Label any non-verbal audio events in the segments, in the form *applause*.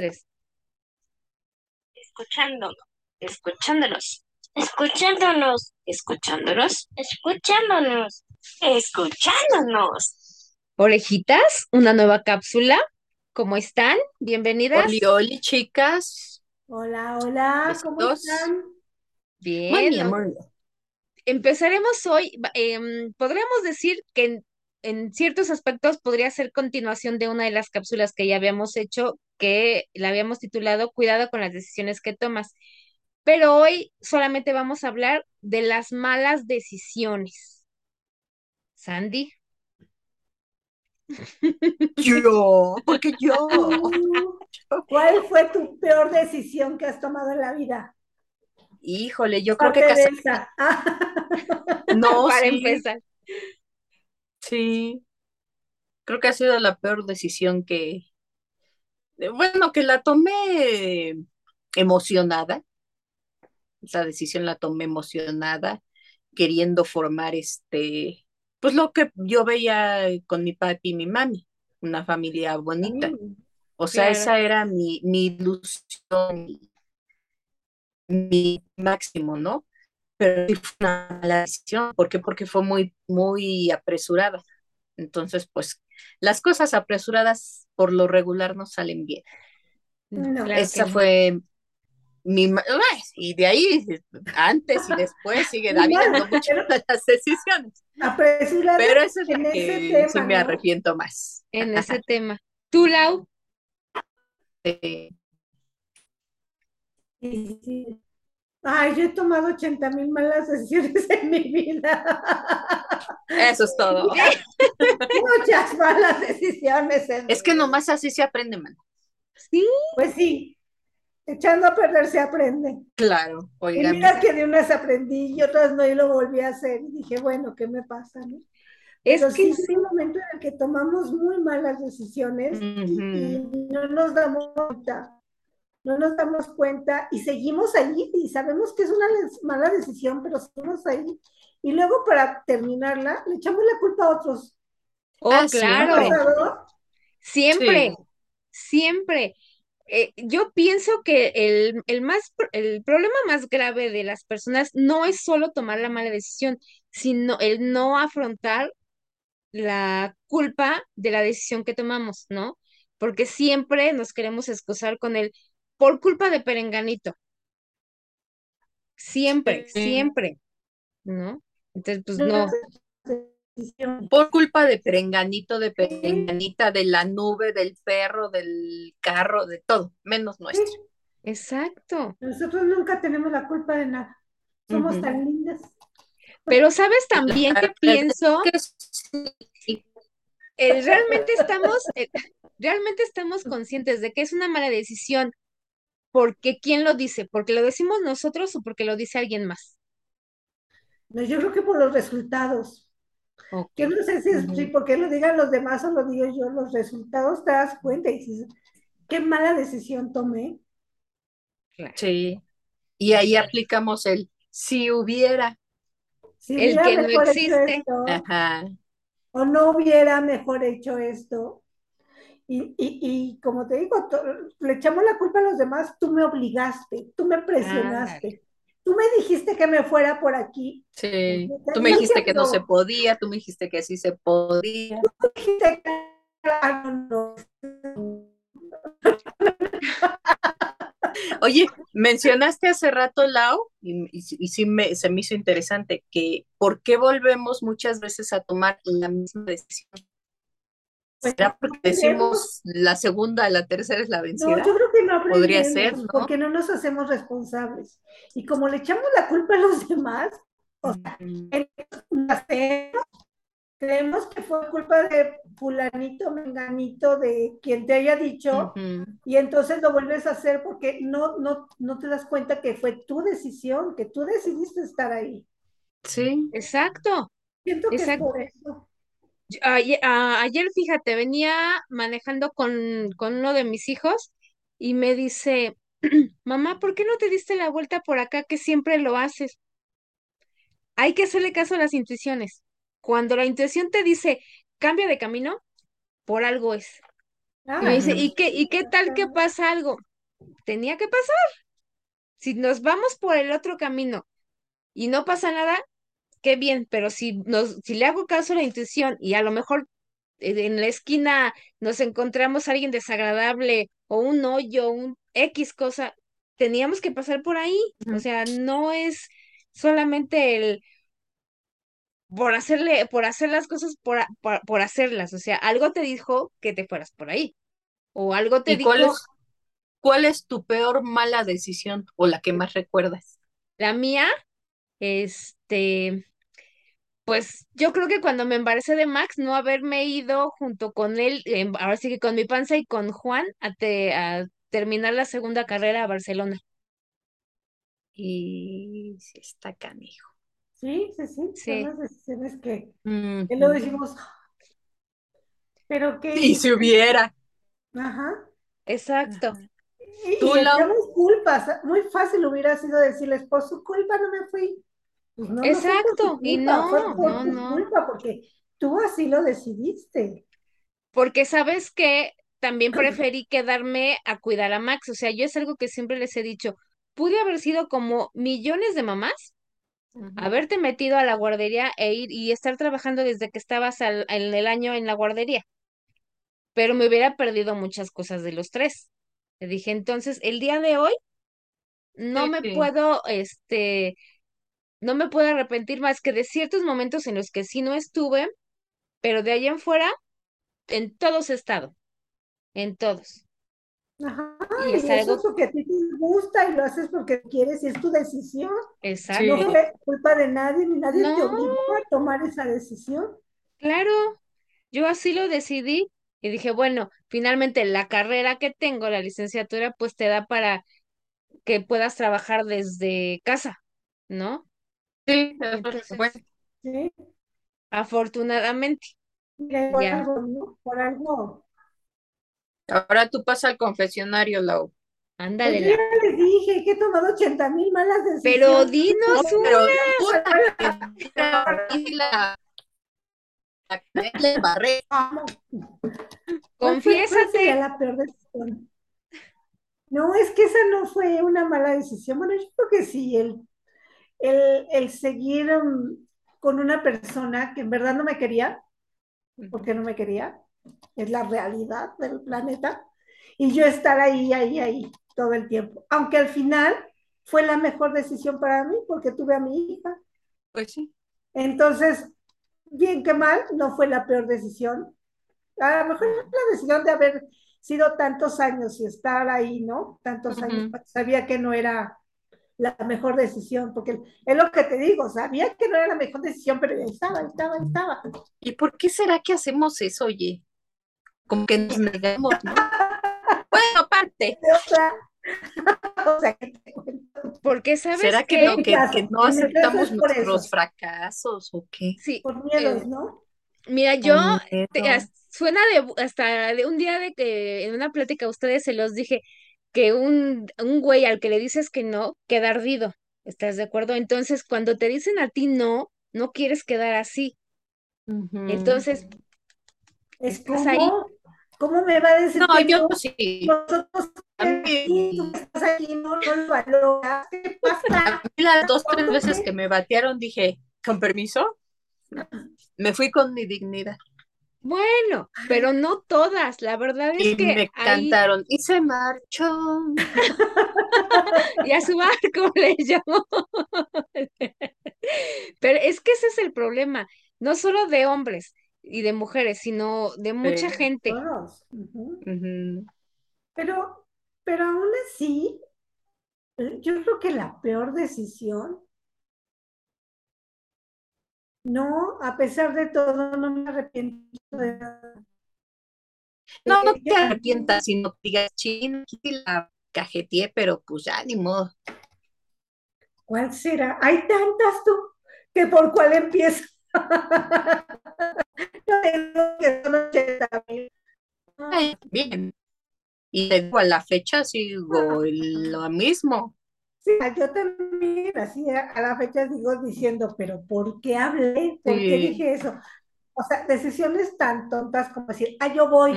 tres. Escuchándonos, escuchándonos, escuchándonos, escuchándonos, escuchándonos, escuchándonos. Orejitas, una nueva cápsula. ¿Cómo están? Bienvenidas. Oli, oli, chicas. Hola, hola, ¿cómo están? Bien. Empezaremos hoy, em, podríamos decir que en, ciertos aspectos podría ser continuación de una de las cápsulas que ya habíamos hecho, que la habíamos titulado Cuidado con las decisiones que tomas. Pero hoy solamente vamos a hablar de las malas decisiones. Sandy. Yo, porque yo. *laughs* ¿Cuál fue tu peor decisión que has tomado en la vida? Híjole, yo creo que Aparte de casar. esa. Ah, *laughs* No, Para sí, empezar. Sí. Creo que ha sido la peor decisión que, bueno, que la tomé emocionada. Esa decisión la tomé emocionada, queriendo formar este, pues lo que yo veía con mi papi y mi mami, una familia bonita. Mm, O sea, claro. esa era mi, mi ilusión, mi, mi máximo, ¿no? Pero sí fue una mala decisión. ¿Por qué? Porque fue muy, muy apresurada. Entonces, pues, las cosas apresuradas por lo regular no salen bien. No. Claro Esa no. fue mi... Y de ahí, antes y después, siguen habiendo muchas malas decisiones. Apresurada Pero esa es en la que sí tema, me ¿no? arrepiento más. En ese tema. ¿Tú, Lau? *laughs* Sí, sí. Ay, yo he tomado 80 mil malas decisiones en mi vida. eso es todo. *laughs* Muchas malas decisiones. en Es que nomás así se aprende, man. Sí. Pues sí, echando a perder se aprende. Claro, Y oigan. mira que de unas aprendí y otras no y lo volví a hacer. Y dije, bueno, ¿qué me pasa? no? Es Pero que sí un momento en el que tomamos muy malas decisiones y, y no nos damos cuenta. No nos damos cuenta y seguimos ahí y sabemos que es una mala decisión, pero seguimos ahí. Y luego para terminarla, le echamos la culpa a otros. Oh, Ah, ¿Te ha claro. siempre. Siempre, Sí. siempre. Eh, yo pienso que el, el más, el problema más grave de las personas no es solo tomar la mala decisión, sino el no afrontar la culpa de la decisión que tomamos, ¿no? Porque siempre nos queremos excusar con el por culpa de Perenganito. Siempre, Sí. siempre, ¿no? Entonces, pues no. Por culpa de Perenganito, de Perenganita, de la nube, del perro, del carro, de todo, menos nuestro. Exacto. Nosotros nunca tenemos la culpa de nada. Somos tan lindas. Pero sabes también que pienso Que sí. eh, realmente estamos, eh, realmente estamos conscientes de que es una mala decisión. Porque ¿quién lo dice? ¿Porque lo decimos nosotros o porque lo dice alguien más? No, yo creo que por los resultados. Ok. Yo no sé si es porque lo digan los demás o lo digo yo, los resultados te das cuenta y dices, qué mala decisión tomé. Claro. Sí. Y ahí aplicamos el si hubiera. Si El hubiera que no existe. esto, Ajá. o no hubiera mejor hecho esto. Y, y, y como te digo, le echamos la culpa a los demás, tú me obligaste, tú me presionaste, tú me dijiste que me fuera por aquí, Sí. Tú me dijiste que no se podía, tú me dijiste que sí se podía. tú dijiste que no, no. Oye, mencionaste hace rato, Lau, y, y, y sí me, se me hizo interesante, que ¿por qué volvemos muchas veces a tomar la misma decisión? Pues, ¿Será porque no decimos la segunda, la tercera es la No, vencida? yo creo que no Podría ser, ¿no? porque no nos hacemos responsables. Y como le echamos la culpa a los *laughs* demás, o sea, nacemos, creemos que fue culpa de fulanito, menganito, de quien te haya dicho, y entonces lo vuelves a hacer porque no, no, no te das cuenta que fue tu decisión, que tú decidiste estar ahí. Sí. Exacto. Siento que es por eso. Ayer, fíjate, venía manejando con, con uno de mis hijos y me dice, *clears throat* mamá, ¿por qué no te diste la vuelta por acá que siempre lo haces? Hay que hacerle caso a las intuiciones. Cuando la intuición te dice, cambia de camino, por algo es. Y me dice, ¿y qué, y qué tal que pasa algo? Tenía que pasar. Si nos vamos por el otro camino y no pasa nada, qué bien, pero si nos, si le hago caso a la intuición y a lo mejor eh, en la esquina nos encontramos a alguien desagradable o un hoyo, un X cosa, teníamos que pasar por ahí. O sea, no es solamente el por hacerle, por hacer las cosas por, por, por hacerlas. O sea, algo te dijo que te fueras por ahí. O algo te ¿Y cuál dijo, es, cuál es tu peor mala decisión o la que más recuerdas? la mía, este, pues yo creo que cuando me embaracé de Max, no haberme ido junto con él, em, ahora sí que con mi panza y con Juan, a, te- a terminar la segunda carrera a Barcelona. Y sí está canijo. sí, sí, sí, son Sí, las decisiones que, que luego decimos, pero ¿qué Sí, si hubiera. Ajá. exacto. Ajá. Y, Tú, y echamos culpas. Muy fácil hubiera sido decirles, por su culpa no me fui. Pues no, no Exacto. Y culpa, fue no, por no, no. culpa, porque tú así lo decidiste. Porque sabes que también *clears throat* preferí quedarme a cuidar a Max. O sea, yo es algo que siempre les he dicho. Pude haber sido como millones de mamás, haberte metido a la guardería e ir y estar trabajando desde que estabas al- en el año en la guardería. Pero me hubiera perdido muchas cosas de los tres. Le dije, entonces, el día de hoy no me Sí, puedo, este, no me puedo arrepentir más que de ciertos momentos en los que sí no estuve, pero de ahí en fuera, en todos he estado, en todos. Ajá, Y y es eso es algo porque a ti te gusta y lo haces porque quieres y es tu decisión. No exacto. sí. fue culpa de nadie ni nadie te No, obligó a tomar esa decisión. claro, yo así lo decidí y dije, bueno, finalmente la carrera que tengo, la licenciatura, pues te da para que puedas trabajar desde casa, ¿no? Sí, afortunadamente, Mira, por ya, algo, ¿no? Por algo. Ahora tú pasa al confesionario, Lau. Pues ándale yo les dije que he tomado 80 mil malas Pero decisiones. dinos No, pero una, tú la que la, la, la que le embarré. Amo. ¿Cuál fue, cuál sería confiésate. la peor decisión? No, es que esa no fue una mala decisión. Bueno, yo creo que sí, el, el, el seguir um, con una persona que en verdad no me quería, porque no me quería, es la realidad del planeta, y yo estar ahí, ahí, ahí todo el tiempo. Aunque al final fue la mejor decisión para mí, porque tuve a mi hija. Pues sí. Entonces, bien que mal, no fue la peor decisión. A lo mejor la decisión de haber sido tantos años y estar ahí, ¿no? Tantos años, Ujú. sabía que no era la mejor decisión, porque es lo que te digo, sabía que no era la mejor decisión, pero ahí estaba, ahí estaba, ahí estaba. ¿Y por qué será que hacemos eso, oye? Como que nos negamos, ¿no? *laughs* Bueno, otra, o sea, *laughs* ¿qué te cuento? Porque sabes ¿será que que, no, que, caso, que no aceptamos nuestros eso, fracasos o qué? sí, por miedos, eh, ¿no? mira, yo te- suena de hasta de un día de que en una plática a ustedes se los dije que un, un güey al que le dices que no queda ardido. ¿Estás de acuerdo? Entonces, cuando te dicen a ti no, no quieres quedar así. Entonces, Es estás ahí. ¿cómo me va a decir No, que yo no? sí. Nosotros A aquí, tú estás aquí, no, no lo valoras. ¿Qué pasa? a mí las dos, tres veces que me batearon dije, ¿con permiso? Me fui con mi dignidad. Bueno, pero no todas. La verdad es Y que me ahí cantaron y se marchó. *laughs* y a su barco *laughs* le llamó. *laughs* Pero es que ese es el problema, no solo de hombres y de mujeres, sino de mucha Sí. gente. Todos. Pero, pero aún así, yo creo que la peor decisión, no, a pesar de todo, no me arrepiento de nada. No, no te arrepientas, sino que digas, chin, aquí la cajeteé, pero pues ya ni modo. ¿Cuál será? Hay tantas tú, que por cuál empiezo. *laughs* Yo tengo que son 80 mil. Ay, bien. Y digo, a la fecha sigo *laughs* lo mismo. Sí, yo también, así a, la fecha sigo diciendo, pero ¿por qué hablé? ¿Por qué dije eso? O sea, decisiones tan tontas como decir, ah, yo voy,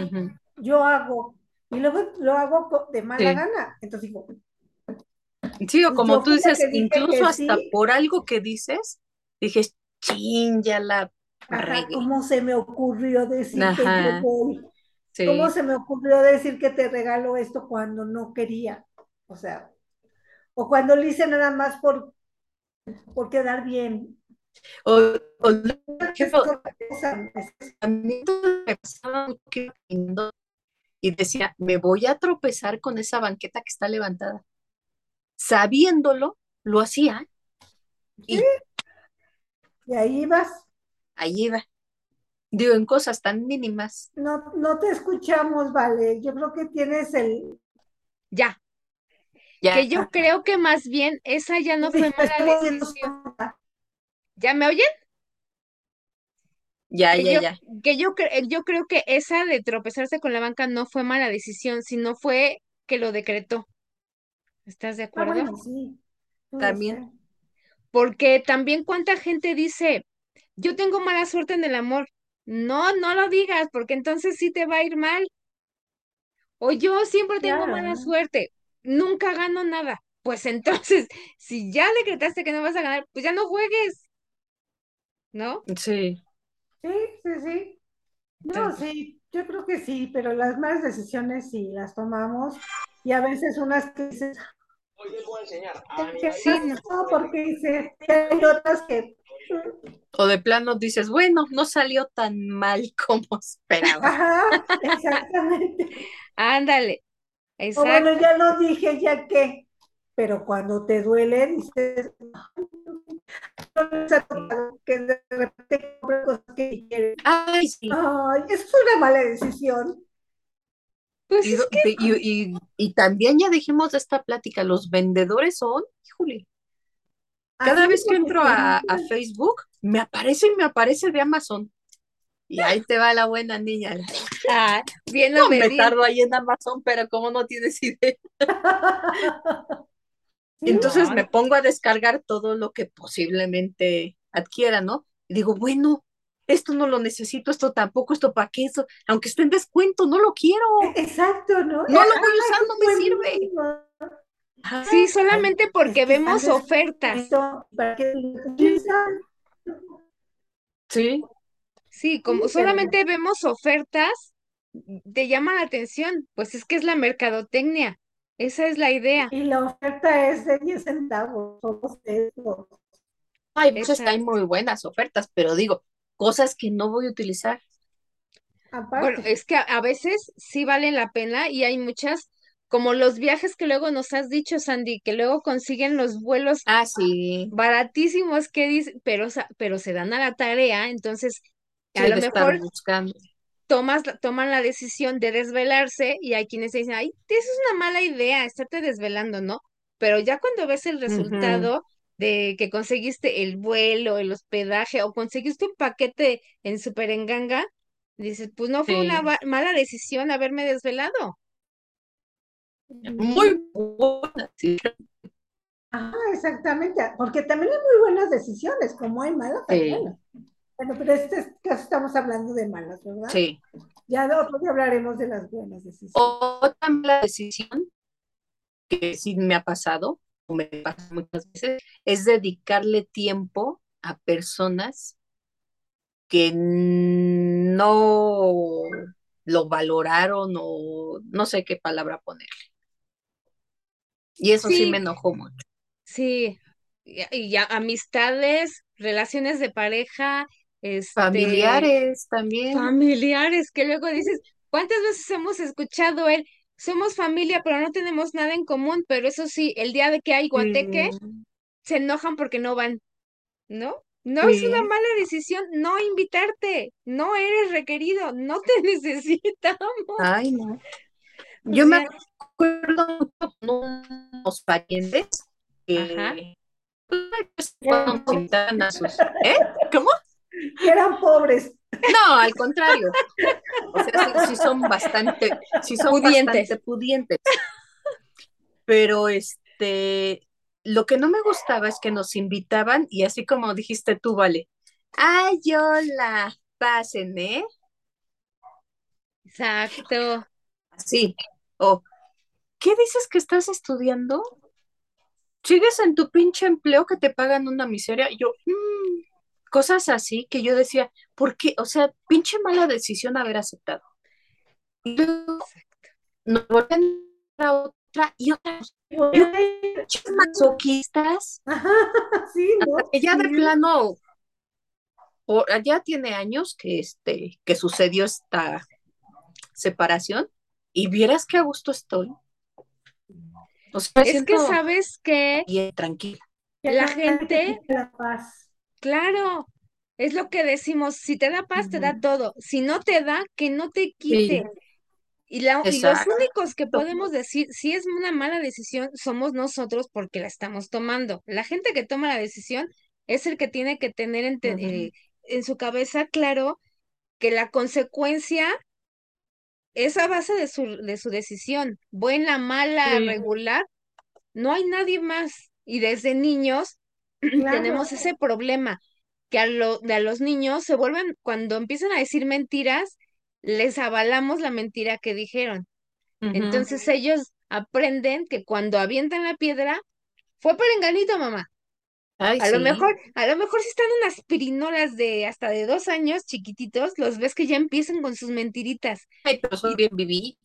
yo hago, y luego lo hago de mala Sí. gana. Entonces digo, Sí, o como tú dices, incluso hasta sí. por algo que dices, dije, chin, ya la ajá. ¿cómo se me ocurrió decir que yo voy? sí. ¿Cómo se me ocurrió decir que te regalo esto cuando no quería? O sea, o cuando lo hice nada más por, por quedar bien. O, o, a mí me pasaba mucho y decía, me voy a tropezar con esa banqueta que está levantada. Sabiéndolo, lo hacía y Y ahí vas. ahí iba. Digo, en cosas tan mínimas. No, no te escuchamos, vale. Yo creo que tienes el. Ya, Ya, que yo creo que más bien esa ya no fue mala decisión. ¿Ya me oyen? ya, Que ya, yo, ya. que yo, cre- yo creo que esa de tropezarse con la banca no fue mala decisión, sino fue que lo decretó. ¿Estás de Ah, acuerdo? bueno, sí. También. Porque también cuánta gente dice, yo tengo mala suerte en el amor. No, no lo digas, porque entonces sí te va a ir mal. O yo siempre tengo mala suerte, nunca gano nada. Pues entonces, *laughs* si ya decretaste que no vas a ganar, pues ya no juegues, ¿no? Sí. Sí, sí, sí. No, Entonces, sí, yo creo que sí, pero las malas decisiones sí las tomamos y a veces unas que dices, ¿qué sí, no. Porque dices, y hay otras que, O de plano dices, bueno, no salió tan mal como *laughs* esperaba. ajá, exactamente. Ándale, O bueno, ya lo dije, ya que, pero cuando te duele, dices, "Ay, no les ha tocado que de repente compre cosas que quieres. Ay, sí. Ay, eso es una mala decisión. Pues Y, es que y, y- y también ya dijimos de esta plática, los vendedores son, híjole, cada Así vez que entro a, Facebook, me aparece y me aparece de Amazon. Y *laughs* ahí te va la buena niña. Ah, bien No me tardo ahí en Amazon, pero como no tienes idea. *laughs* Entonces No, me pongo a descargar todo lo que posiblemente adquiera, ¿no? Y digo, bueno, esto no lo necesito, esto tampoco, esto para qué, esto, aunque esté en descuento, no lo quiero. exacto, ¿no? No lo Ah, voy a usar, no me sirve. Ajá. Sí, solamente porque vemos ofertas. Sí, Sí, como solamente vemos ofertas, te llama la atención. Pues es que es la mercadotecnia. Esa es la idea. Y la oferta es de 10 centavos, somos eso. hay muy buenas ofertas, pero digo, cosas que no voy a utilizar. Bueno, Aparte, es que a, a veces sí valen la pena y hay muchas, como los viajes que luego nos has dicho, Sandy, que luego consiguen los vuelos Ah, sí, baratísimos que dicen, pero, pero se dan a la tarea, entonces a sí, lo mejor buscando. Tomas, la- toman la decisión de desvelarse y hay quienes dicen, ay, eso es una mala idea, estarte desvelando, ¿no? Pero ya cuando ves el resultado de que conseguiste el vuelo, el hospedaje o conseguiste un paquete en Superenganga, dices, pues no fue una Sí. mala decisión haberme desvelado. Muy buena, sí. ajá, exactamente, porque también hay muy buenas decisiones, como hay malas, hay Sí. Bueno, pero en este caso estamos hablando de malas, ¿verdad? Sí. Ya otro día hablaremos de las buenas decisiones. Otra mala decisión que sí me ha pasado, o me pasa muchas veces, es dedicarle tiempo a personas que no lo valoraron o no sé qué palabra ponerle. Y eso sí, Sí. me enojó mucho. Sí, y, y ya amistades, relaciones de pareja, este, Familiares también. familiares, que luego dices, ¿cuántas veces hemos escuchado el, somos familia, pero no tenemos nada en común, pero eso sí, el día de que hay guateque, se enojan porque no van, ¿no? No es una mala decisión no invitarte, no eres requerido, no te *laughs* necesitamos. Ay, no. O Yo me acuerdo mucho con unos parientes Ajá. que pues, cuando nos invitaban a sus... ¿Eh? ¿Cómo? Que eran pobres. No, al contrario. O sea, sí, sí son bastante, sí son Pudientes. bastante pudientes. Pero este, lo que no me gustaba es que nos invitaban y así como dijiste tú, vale. Ay, hola, pasen, ¿eh? Exacto. Así. O, ¿qué dices que estás estudiando? ¿Sigues en tu pinche empleo que te pagan una miseria? Yo, mm, cosas así que yo decía, ¿por qué? O sea, pinche mala decisión haber aceptado. Y luego nos volvían a otra y otra. Pinches masoquistas. Ajá, *laughs* sí, ¿no? Que ya de plano, por, ya tiene años que, este, que sucedió esta separación y vieras qué a gusto estoy. O sea, Es que sabes que bien tranquila. la gente, quita la paz. Claro, es lo que decimos, si te da paz, te da todo. Si no te da, que no te quite. Y, la, y los únicos que podemos decir si es una mala decisión somos nosotros porque la estamos tomando. La gente que toma la decisión es el que tiene que tener en, te- eh, en su cabeza claro que la consecuencia es a base de su, de su decisión, buena, mala, Sí. regular, no hay nadie más. Y desde niños *clears throat* Claro. tenemos ese problema, que a, lo, de a los niños se vuelven, cuando empiezan a decir mentiras, les avalamos la mentira que dijeron. Entonces ellos aprenden que cuando avientan la piedra, fue por enganito, mamá. Ay, A lo mejor, a lo mejor si están unas pirinolas de hasta de dos años chiquititos, los ves que ya empiezan con sus mentiritas Ay, pero son bien vividos.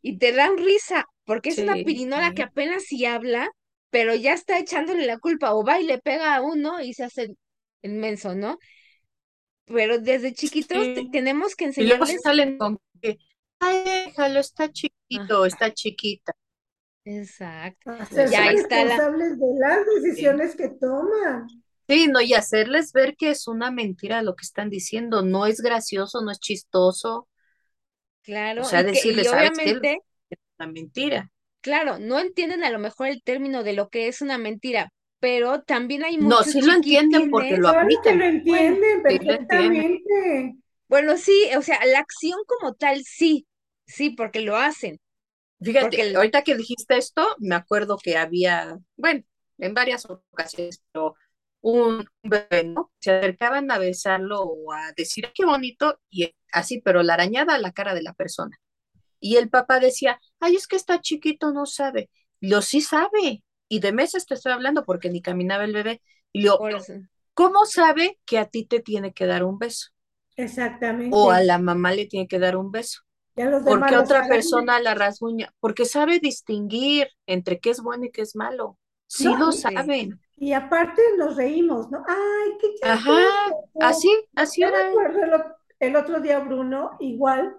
y te dan risa, porque es una Sí, pirinola que apenas si habla, pero ya está echándole la culpa, o va y le pega a uno y se hace el menso, ¿no? Pero desde chiquitos te- tenemos que Y luego enseñarles. salen con que, ay, déjalo, está chiquito, Ajá. está chiquita. Exacto. Hacerse Ya está la- responsables de las decisiones que toman. Sí, no, y hacerles ver que es una mentira lo que están diciendo, no es gracioso, no es chistoso, Claro, o sea, y que, y decirles, ¿sabes qué? obviamente, Es una mentira. Claro, no entienden a lo mejor el término de lo que es una mentira, pero también hay No, muchos sí lo entienden porque lo aplican. lo entienden sí lo entienden. perfectamente. Bueno, sí, o sea, la acción como tal, sí, sí, porque lo hacen. Fíjate, Porque el- ahorita que dijiste esto, me acuerdo que había, bueno, en varias ocasiones, pero un bebé, ¿no? Se acercaban a besarlo o a decir, "Ay, qué bonito, y así, pero la arañada a la cara de la persona. Y el papá decía, ay, es que está chiquito, no sabe. Lo sí sabe. Y de meses te estoy hablando porque ni caminaba el bebé. Y yo. ¿cómo sabe que a ti te tiene que dar un beso? Exactamente. O a la mamá le tiene que dar un beso. Ya los ¿Por demás qué lo otra saben. persona la rasguña? Porque sabe distinguir entre qué es bueno y qué es malo. Sí No, lo saben. Y aparte nos reímos, ¿no? Ay, qué Ajá, así, así Yo era. recuerdo el otro día, Bruno, igual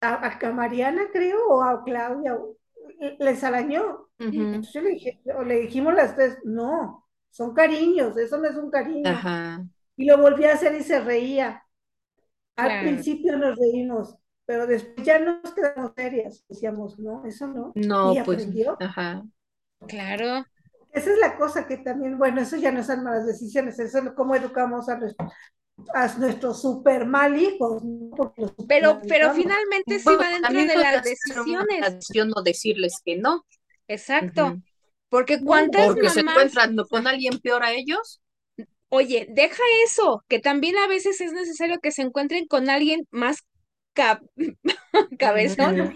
a, a Mariana, creo, o a Claudia, les arañó. Ujú. Entonces yo le dije, o le dijimos las tres, no, son cariños, eso no es un cariño. Ajá. Y lo volví a hacer y se reía. Al Claro. principio nos reímos, pero después ya nos quedamos serias. Decíamos, no, eso no. No, Y pues, aprendió. ajá. Claro, Esa es la cosa que también, bueno, eso ya no son malas decisiones, eso es cómo educamos a, nuestro- a nuestros super mal hijos, ¿no? Porque los pero, pero finalmente sí va dentro de las decisiones. decisión no decirles que no. Exacto. Porque cuántas Porque se encuentran con alguien peor a ellos. oye, deja eso, que también a veces es necesario que se encuentren con alguien más ca- *laughs* cabezón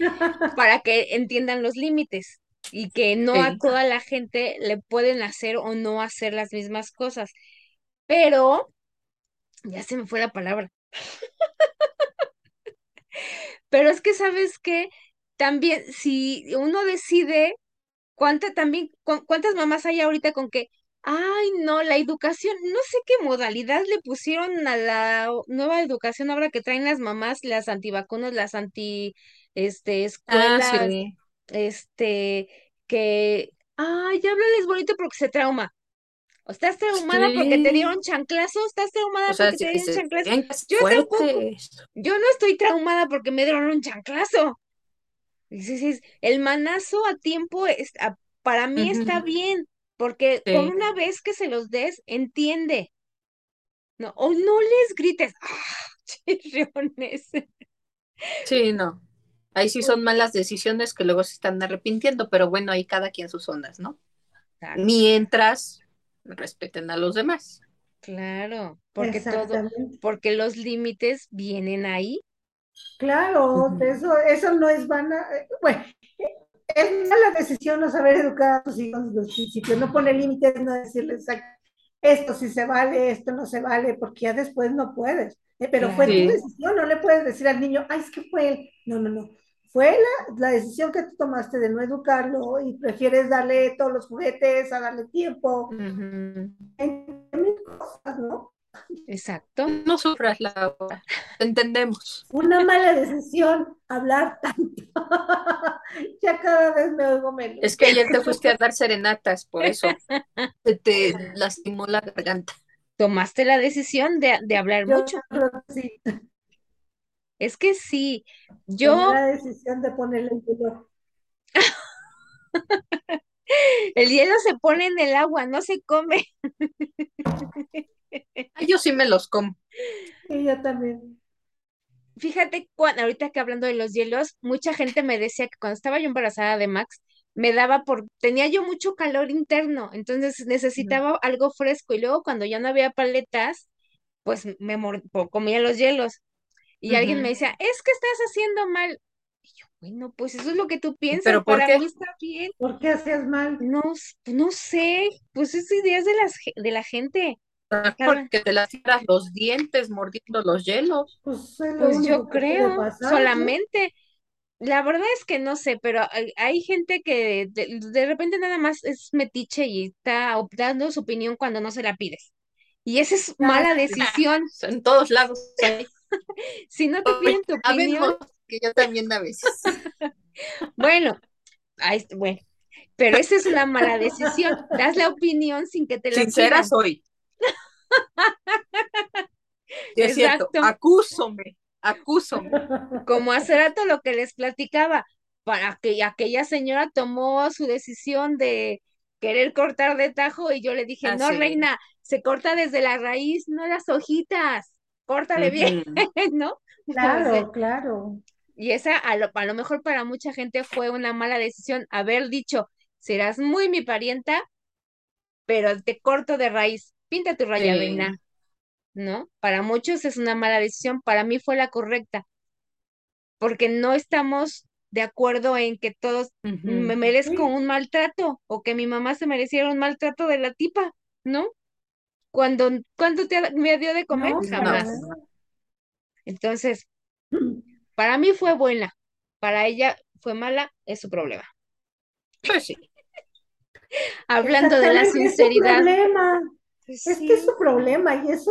para que entiendan los límites y que no a toda la gente le pueden hacer o no hacer las mismas cosas. Pero, ya se me fue la palabra. *laughs* Pero es que sabes que también si uno decide cuánta también cu- cuántas mamás hay ahorita con que ay, no, la educación, no sé qué modalidad le pusieron a la nueva educación ahora que traen las mamás, las antivacunas, las anti este Ah, escuelas, sí. este que ay, ya háblales bonito porque se trauma. O estás traumada porque te dieron chanclazo, estás traumada O sea, porque te dieron chanclazo. Yo tampoco. Yo no estoy traumada porque me dieron un chanclazo. Dices, es- el manazo a tiempo es- a- para mí está bien, porque con una vez que se los des, entiende. No, o no les grites, ¡ah! *laughs* chirriones! Sí, no. Ahí sí son malas decisiones que luego se están arrepintiendo, pero bueno, ahí cada quien sus ondas, ¿no? Exacto, Mientras respeten a los demás. Claro, porque todo, porque los límites vienen ahí Claro, eso, eso no es vana. eh, Bueno, es mala decisión no saber educar a tus hijos desde el principio, no poner límites, no decirles "Ay, esto sí se vale, esto no se vale, porque ya después no puedes. Eh, pero fue tu decisión, no le puedes decir al niño, ay, es que fue él. No, no, no. Fue la, la decisión que tú tomaste de no educarlo y prefieres darle todos los juguetes, a darle tiempo, en mil cosas, ¿no? Exacto. No sufras, Laura. Te entendemos. Una mala decisión hablar tanto. *laughs* ya cada vez me oigo menos. Es que ayer te fuiste a dar serenatas, por eso *laughs* se te lastimó la garganta. Tomaste la decisión de, de hablar Yo mucho. creo que sí. Es que sí, yo, la decisión de ponerle el hielo. *laughs* el hielo se pone en el agua, no se come. *laughs* Yo sí me los como. Y yo también. Fíjate, cuando, ahorita que hablando de los hielos, mucha gente me decía que cuando estaba yo embarazada de Max, me daba por, tenía yo mucho calor interno, entonces necesitaba algo fresco y luego cuando ya no había paletas, pues me mor- comía los hielos. Y alguien me decía, es que estás haciendo mal. Y yo, bueno, pues eso es lo que tú piensas, ¿Pero por para qué? mí está bien. ¿Por qué hacías mal? No, s- no sé, pues es ideas de las, de la gente. Cada- Porque te lastimas los dientes mordiendo los hielos. Pues Pues yo creo, solamente. La verdad es que no sé, pero hay, hay gente que de, de repente nada más es metiche y está op- dando su opinión cuando no se la pides. Y esa es mala Ah, decisión. En todos lados. *laughs* Si no te piden tu opinión, que yo también a veces. *laughs* bueno, ahí bueno, pero esa es una mala decisión. Das la opinión sin que te la Sincera pidan. soy. *laughs* Sí, es cierto. Acúsome. Acúsome. Como hace rato lo que les platicaba, para que aquella señora tomó su decisión de querer cortar de tajo y yo le dije, Ah, no, reina, se corta desde la raíz, no las hojitas, córtale bien. *laughs* ¿no? Claro, claro. y esa a lo, a lo mejor para mucha gente fue una mala decisión haber dicho, serás muy mi parienta, pero te corto de raíz, pinta tu raya, Sí. reina, ¿no? Para muchos es una mala decisión, para mí fue la correcta, porque no estamos de acuerdo en que todos me merezco Sí. un maltrato o que mi mamá se mereciera un maltrato de la tipa, ¿no? Cuando, ¿cuándo te me dio de comer? No, Jamás. no. Entonces, para mí fue buena, para ella fue mala, es su problema. Pues sí. Hablando de la Exactamente, es su sinceridad, problema. pues Es sí, que es su problema y eso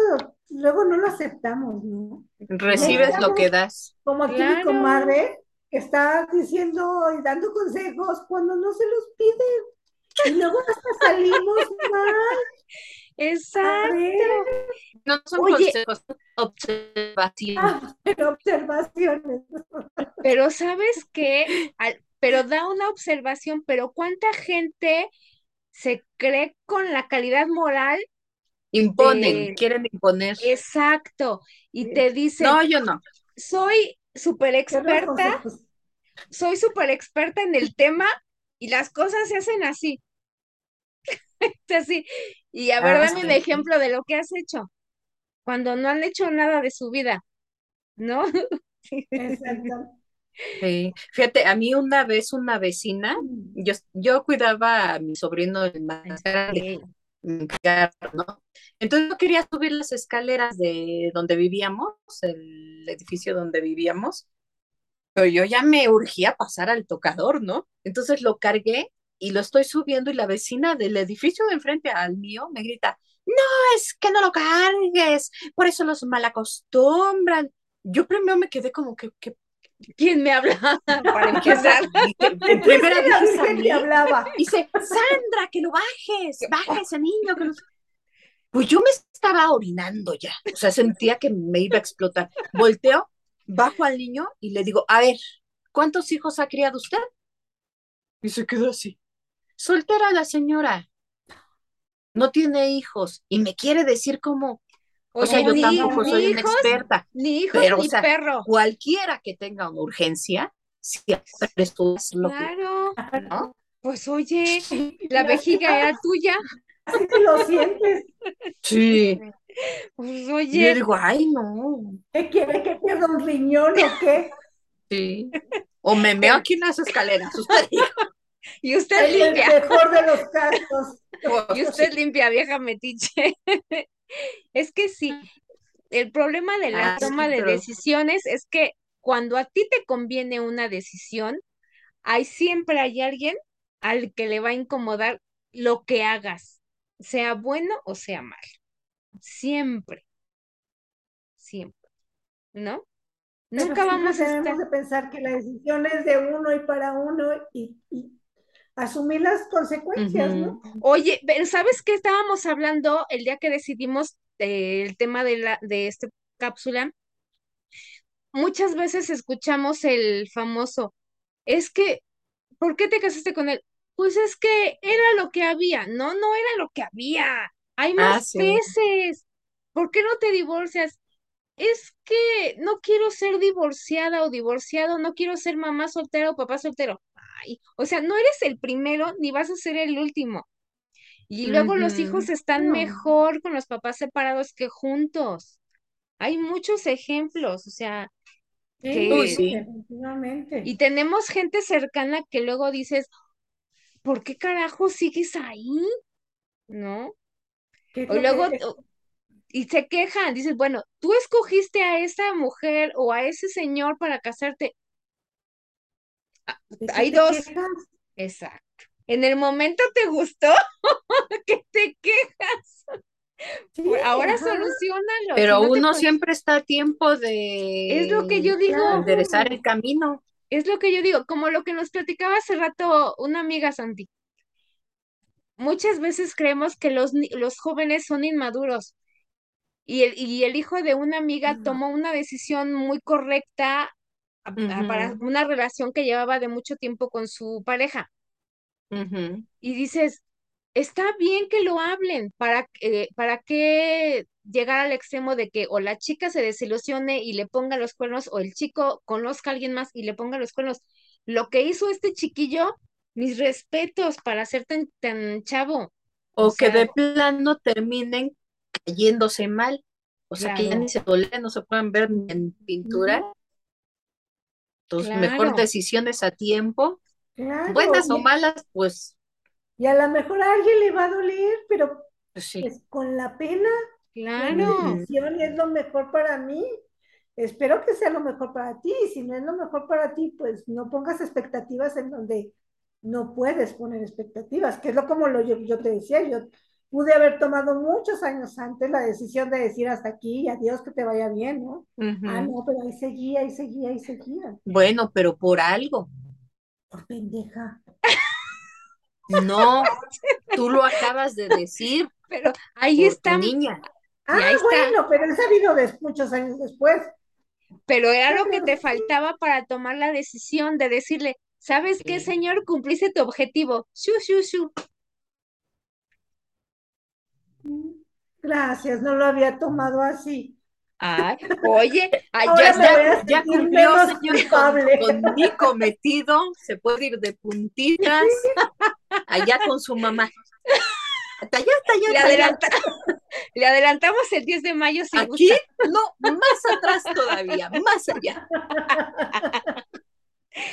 luego no lo aceptamos, ¿no? Recibes lo que das. Como aquí mi Claro. comadre que está diciendo y dando consejos cuando no se los piden. Y luego hasta salimos mal. Exacto. No son Oye. consejos, son observaciones. ah, pero observaciones. Pero ¿sabes qué? Al- pero da una observación, pero ¿cuánta gente se cree con la calidad moral? Imponen, de- quieren imponer. Exacto. Y te dicen, No, yo no. soy súper ¿Qué otros experta, consejos? soy súper experta en el tema y las cosas se hacen así. Así. Y a ver, Ah, dame un ejemplo de lo que has hecho cuando no han hecho nada de su vida, ¿no? *laughs* Exacto. Sí. Fíjate, a mí una vez una vecina, yo, yo cuidaba a mi sobrino el más grande, ¿no? Entonces yo quería subir las escaleras de donde vivíamos, el edificio donde vivíamos, pero yo ya me urgía pasar al tocador, ¿no? Entonces lo cargué y lo estoy subiendo y la vecina del edificio de enfrente al mío me grita, no, es que no lo cargues, por eso los malacostumbran. Yo primero me quedé como que, que ¿Quién me habla? *laughs* Para empezar. *laughs* primera Virgen te hablaba. Dice, Sandra, que lo bajes, baja ese niño. Que lo... Pues yo me estaba orinando ya, o sea, sentía que me iba a explotar. Volteo, bajo al niño y le digo, a ver, ¿cuántos hijos ha criado usted? Y se quedó así. Soltera la señora, no tiene hijos y me quiere decir cómo, o sea, yo ni, tampoco soy una experta, ni hijos, pero, o ni sea, perro. cualquiera que tenga una urgencia, siempre tú lo que, Claro. ¿no? Pues oye, la vejiga era tuya. Así que lo sientes. Sí, Pues Yo oye, digo, ay, no. ¿Qué quiere que pierda un riñón o qué? Sí. O me meo aquí en las escaleras. Usted diga. *laughs* y usted En el limpia, mejor de los *laughs* casos. y usted limpia, vieja metiche. *laughs* Es que sí, el problema de la Ah, sí, toma de pero- decisiones es que cuando a ti te conviene una decisión, hay siempre hay alguien al que le va a incomodar lo que hagas, sea bueno o sea malo. Siempre, siempre, ¿no? Pero Nunca vamos a estar. de pensar que la decisión es de uno y para uno y, y asumir las consecuencias, ¿no? Oye, pero ¿sabes qué estábamos hablando el día que decidimos eh, el tema de la de esta cápsula? Muchas veces escuchamos el famoso, es que, ¿por qué te casaste con él? Pues es que era lo que había. No, no era lo que había. Hay Ah, más sí. peces. ¿Por qué no te divorcias? Es que no quiero ser divorciada o divorciado, no quiero ser mamá soltera o papá soltero. Ay, o sea, no eres el primero ni vas a ser el último. Y luego los hijos están No. mejor con los papás separados que juntos. Hay muchos ejemplos, o sea, Sí, que- Uy, sí. definitivamente. y tenemos gente cercana que luego dices, ¿por qué carajo sigues ahí? ¿No? ¿Qué es O luego, y se quejan, dices, bueno, tú escogiste a esa mujer o a ese señor para casarte. ¿De qué hay dos. quejas? Exacto. En el momento te gustó *laughs* que te quejas. Sí, Ahora ajá. solucionalo. Pero si no te uno siempre está a tiempo de Es lo que yo digo. Enderezar el camino. Es lo que yo digo, como lo que nos platicaba hace rato una amiga Santi. Muchas veces creemos que los, los jóvenes son inmaduros y el, y el hijo de una amiga tomó una decisión muy correcta para una relación que llevaba de mucho tiempo con su pareja. Y dices, está bien que lo hablen, ¿para, eh, para qué llegar al extremo de que o la chica se desilusione y le ponga los cuernos o el chico conozca a alguien más y le ponga los cuernos? Lo que hizo este chiquillo, mis respetos para ser tan, tan chavo. O, O que sea- de plano terminen cayéndose mal. O sea, que ya ni se toleran, no se pueden ver ni en pintura. Mejor Claro. decisiones a tiempo. Claro, Buenas o malas, pues, Y a lo mejor a alguien le va a doler, pero pues sí. pues con la pena, Claro, decisión y es lo mejor para mí. Espero que sea lo mejor para ti. Si no es lo mejor para ti, pues no pongas expectativas en donde no puedes poner expectativas, que es lo como lo yo, yo te decía, yo pude haber tomado muchos años antes la decisión de decir hasta aquí y adiós, que te vaya bien, ¿no? Ah, no, pero ahí seguía, ahí seguía, ahí seguía. Bueno, pero por algo. Por pendeja. No, tú lo acabas de decir *laughs* pero ahí por tu está, niña. Ah, ahí está. bueno, pero he sabido des- muchos años después. pero era lo que te faltaba para tomar la decisión de decirle, ¿sabes qué, señor? Cumpliste tu objetivo. Shu, shu, shu. Gracias, no lo había tomado así. Ay, oye, *laughs* ay, ya Ya sentir cumplió, señor, con, con mi cometido. Se puede ir de puntitas allá con su mamá. Hasta allá, hasta allá, Le, hasta allá. adelanta- *laughs* le adelantamos el 10 de mayo si Aquí, gusta. no, más atrás todavía, más allá.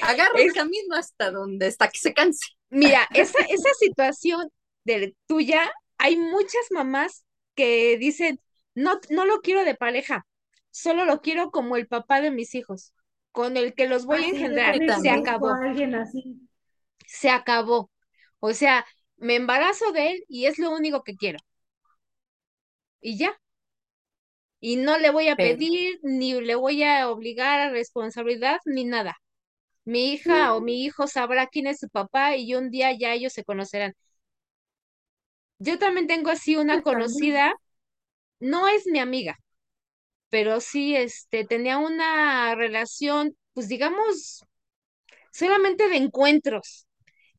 Agarra el camino hasta donde, hasta que se canse. Mira, esa, esa situación de tuya, hay muchas mamás que dicen, no, no lo quiero de pareja, solo lo quiero como el papá de mis hijos, con el que los voy Ah, a yo engendrar. Se acabó. así. se acabó. O sea, me embarazo de él y es lo único que quiero. Y ya. Y no le voy a Pero- pedir, ni le voy a obligar a responsabilidad, ni nada. Mi hija o mi hijo sabrá quién es su papá y un día ya ellos se conocerán. Yo también tengo así una conocida, no es mi amiga, pero sí, este, tenía una relación, pues digamos, solamente de encuentros.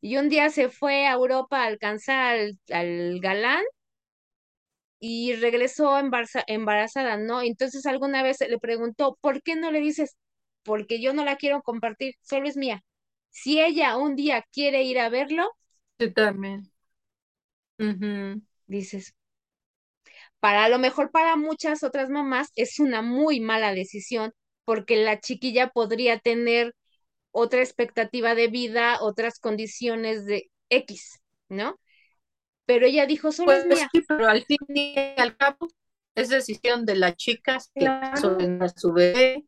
Y un día se fue a Europa a alcanzar al, al galán y regresó embaraza- embarazada, ¿no? Entonces alguna vez le preguntó, ¿por qué no le dices? Porque yo no la quiero compartir, solo es mía. Si ella un día quiere ir a verlo, Sí, también. Ujú. dices, para lo mejor para muchas otras mamás es una muy mala decisión porque la chiquilla podría tener otra expectativa de vida, otras condiciones de X, ¿no? Pero ella dijo, solo Pues es mía. sí, pero al fin y al cabo es decisión de la chica Claro. tener a su bebé,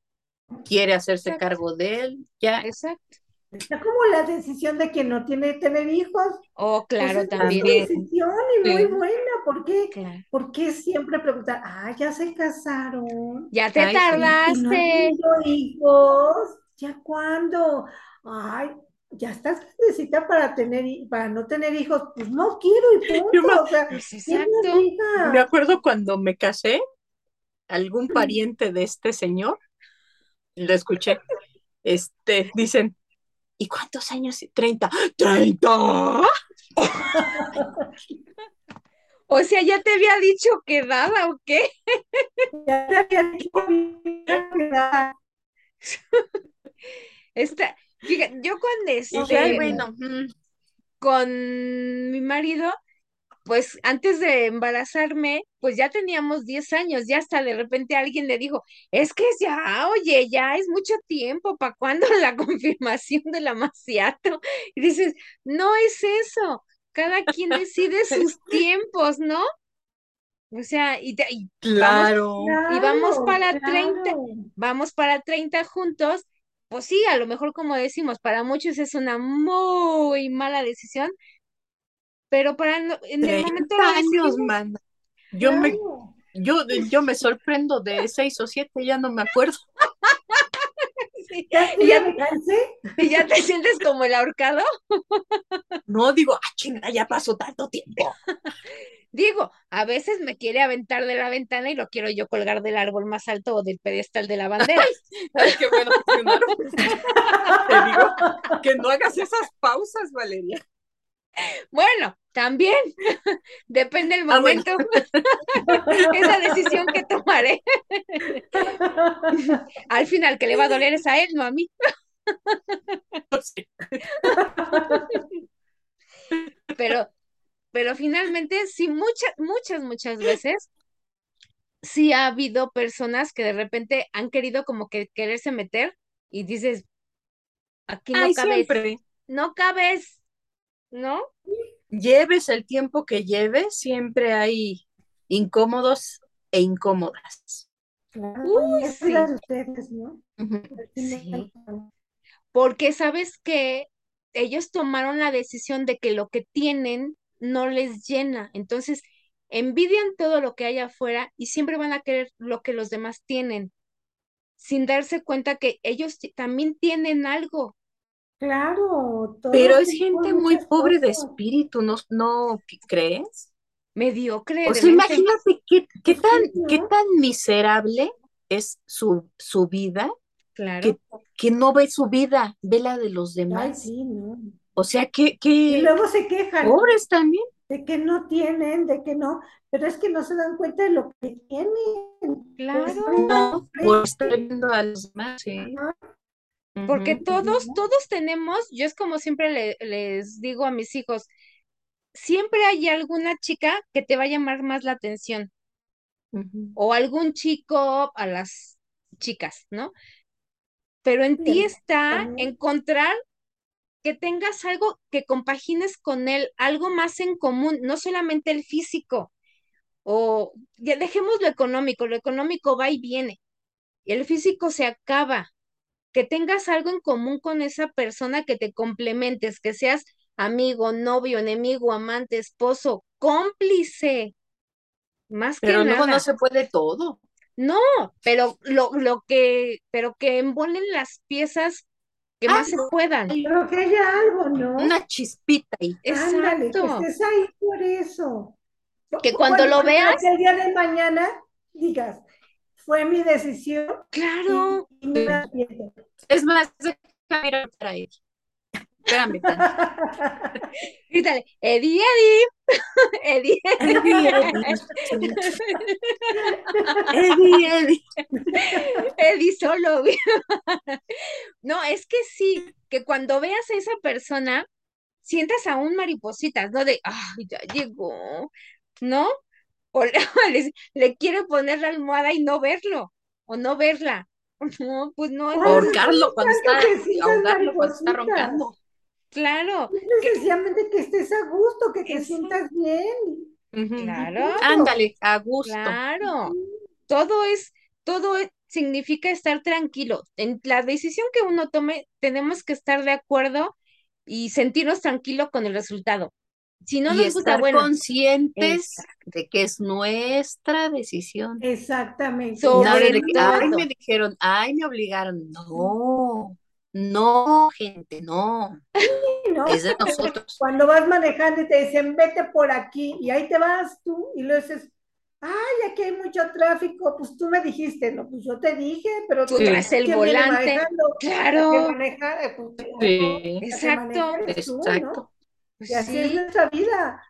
quiere hacerse Exacto. cargo de él, ya. Exacto. Está como la decisión de quien no tiene tener hijos. Oh, Pues claro, es una también. decisión y muy Sí. buena. ¿Por qué? Claro. ¿Por qué siempre preguntar, ah, ya se casaron? Ya te Ay, sí. ¿Y no han tardaste. hijos? ¿Ya cuándo? Ay, ya estás grandecita para tener, para no tener hijos. Pues no quiero y *laughs* Yo me- punto. O sea, Pues ¿quién me exacto. Me acuerdo cuando me casé, algún pariente de este señor, lo escuché, este, dicen, ¿y cuántos años? Treinta. ¡Treinta! O sea, ya te había dicho que dada o qué. Ya te había dicho que era- Esta, fíjate, yo con este, bueno, mm, con mi marido, pues antes de embarazarme, pues ya teníamos 10 años, ya hasta de repente alguien le dijo, es que ya, oye, ya es mucho tiempo, ¿para cuándo *laughs* la confirmación del amaciato? Y dices, no es eso, cada quien decide sus *laughs* tiempos, ¿no? O sea, y, te- y claro. Y vamos Claro, para 30. claro. vamos para 30 juntos, pues sí, a lo mejor como decimos, para muchos es una muy mala decisión, pero para no- en el momento 30 lo años, decidimos. man. Yo me, yo, yo me sorprendo de seis o siete, ya no me acuerdo. *laughs* Sí, Ya, Y ya ya, me cansé. y ya te sientes como el ahorcado. No digo, ah, chinga, ya pasó tanto tiempo. *laughs* Digo, a veces me quiere aventar de la ventana y lo quiero yo colgar del árbol más alto o del pedestal de la bandera. Ay, qué bueno. Te digo que no hagas esas pausas, Valeria. Bueno, también *laughs* depende el Ah, bueno. momento. *laughs* Es la decisión que tomaré. *laughs* Al final, que le va a doler es a él, no a mí. Sí. Pero, pero finalmente, sí, muchas, muchas, muchas veces, sí ha habido personas que de repente han querido como que quererse meter y dices, aquí no Ay, cabes, siempre. no cabes, ¿no? Lleves el tiempo que lleves, siempre hay incómodos e incómodas. Claro, Uy, sí. ustedes, ¿no? Sí. Porque sabes que ellos tomaron la decisión de que lo que tienen no les llena. Entonces, envidian todo lo que hay afuera y siempre van a querer lo que los demás tienen, sin darse cuenta que ellos también tienen algo. Claro, Pero es gente muy pobre de espíritu, ¿no, no crees? Mediocre O sea, imagínate qué, qué tan, ¿no? qué tan miserable es su, su vida, Claro. que, que no ve su vida, ve la de los Ay, demás. sí, ¿no? O sea, que, Y que luego se quejan pobres también. de que no tienen, de que no, pero es que no se dan cuenta de lo que tienen. Claro. No, por estar viendo a los demás, sí. Ajá. Porque todos, todos tenemos, yo es como siempre le- les digo a mis hijos, siempre hay alguna chica que te va a llamar más la atención. O algún chico a las chicas, ¿no? Pero en ti está encontrar que tengas algo que compagines con él, algo más en común, no solamente el físico, o ya dejemos lo económico, lo económico va y viene, y el físico se acaba, que tengas algo en común con esa persona que te complementes, que seas amigo, novio, enemigo, amante, esposo, cómplice, más que Pero luego no nada. se puede todo. No, pero lo, lo que, pero que embonen las piezas que Ah, más se puedan. Pero que haya algo, ¿no? Una chispita ahí. Ándale, que Exacto. estés ahí por eso. Que cuando lo veas, que el día de mañana digas, fue mi decisión claro, y, y no me. Es más, déjame ir a ver a ella. Espérame *laughs* grítale, *laughs* Eddie, Eddie, Eddie, Eddie, Eddie, Eddie. Eddie solo. No, es que sí, que cuando veas a esa persona, sientas aún maripositas, ¿no? De, ay, ya llegó, ¿no? o *laughs* le, le quiere poner la almohada y no verlo, o no verla. *laughs* No, pues no. Ahorcarlo cuando está, ahogarlo cuando está maripositas. roncando. Claro, Sencillamente que estés a gusto, que te Eso. sientas bien. Claro, Ándale, a gusto. claro. Todo es, todo es- significa estar tranquilo. En la decisión que uno tome, tenemos que estar de acuerdo y sentirnos tranquilos con el resultado. Si no y nos gusta, bueno, conscientes Exacto. de que es nuestra decisión. Exactamente. Sobre ay, me dijeron, ay, me obligaron. No, no, gente, no. ¿no? Es de *laughs* nosotros. Cuando vas manejando y te dicen, vete por aquí, y ahí te vas tú, y luego dices, ay, aquí hay mucho tráfico, pues tú me dijiste, no, pues yo te dije, pero Tú traes el ¿quién viene volante. manejando? Claro. Maneja, eh, pues, Sí, Exacto. tú, ¿no? Pues Y así es nuestra vida.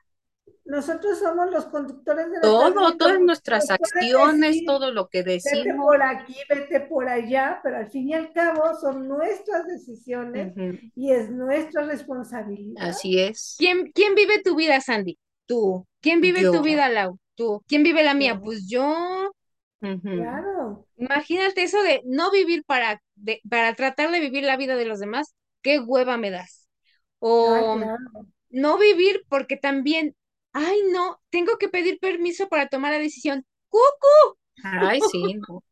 Nosotros somos los conductores de Todo, vida. todas nuestras acciones, decir, todo lo que Vete decimos. por aquí, vete por allá, pero al fin y al cabo son nuestras decisiones y es nuestra responsabilidad. Así es. ¿quién, quién vive tu vida, Sandy? Tú. ¿Quién vive tu vida, Lau? Tú. ¿Quién vive la mía? Yo. Pues yo. Claro. Imagínate eso de no vivir para, de- para tratar de vivir la vida de los demás, qué hueva me das. O Ay, claro. No vivir porque también, ay no, tengo que pedir permiso para tomar la decisión. ¡Cucu! Ay, sí, *laughs* no.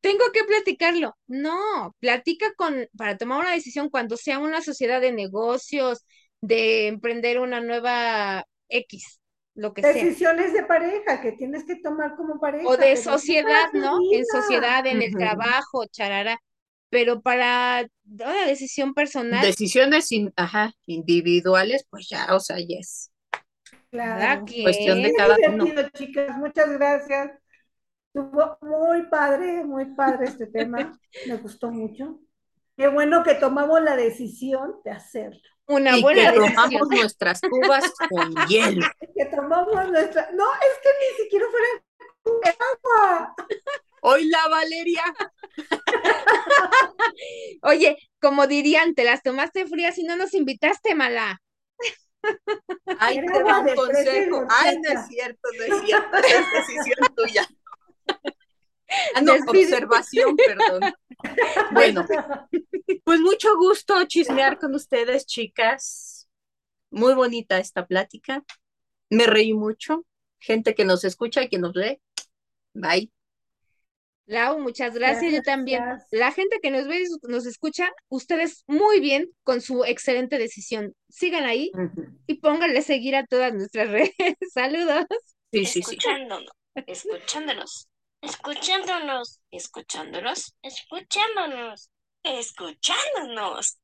Tengo que platicarlo. No, platica con, para tomar una decisión cuando sea una sociedad de negocios, de emprender una nueva X, lo que sea. Decisiones de pareja que tienes que tomar como pareja. O de sociedad, ¿no? En sociedad, en el trabajo, charara. Pero para una decisión personal, Decisiones in- ajá, individuales, pues ya, o sea, yes. cada Claro. Cuestión de cada uno. chicas. Muchas gracias. Estuvo muy padre, muy padre este tema. Me gustó mucho. Qué bueno que tomamos la decisión de hacerlo. Una Y buena que decisión. tomamos nuestras cubas con hielo. *laughs* Que tomamos nuestra. No, es que ni siquiera fuera agua. Hoy la Valeria. *laughs* Oye, como dirían, te las tomaste frías y no nos invitaste, mala. Ay, te un consejo. Ay, no es cierto, no es cierto. Es decisión *laughs* tuya. Ah, no, Despide- observación, perdón. *laughs* Bueno, pues mucho gusto chismear con ustedes, chicas. Muy bonita esta plática. Me reí mucho. Gente que nos escucha y que nos lee. Bye. Lau, muchas gracias. Yo también. La gente que nos ve y nos escucha, ustedes muy bien con su excelente decisión. Sigan ahí y pónganle seguir a todas nuestras *laughs* redes. Saludos. Sí, sí, sí. Escuchándonos, escuchándonos, escuchándonos, escuchándonos, escuchándonos, escuchándonos.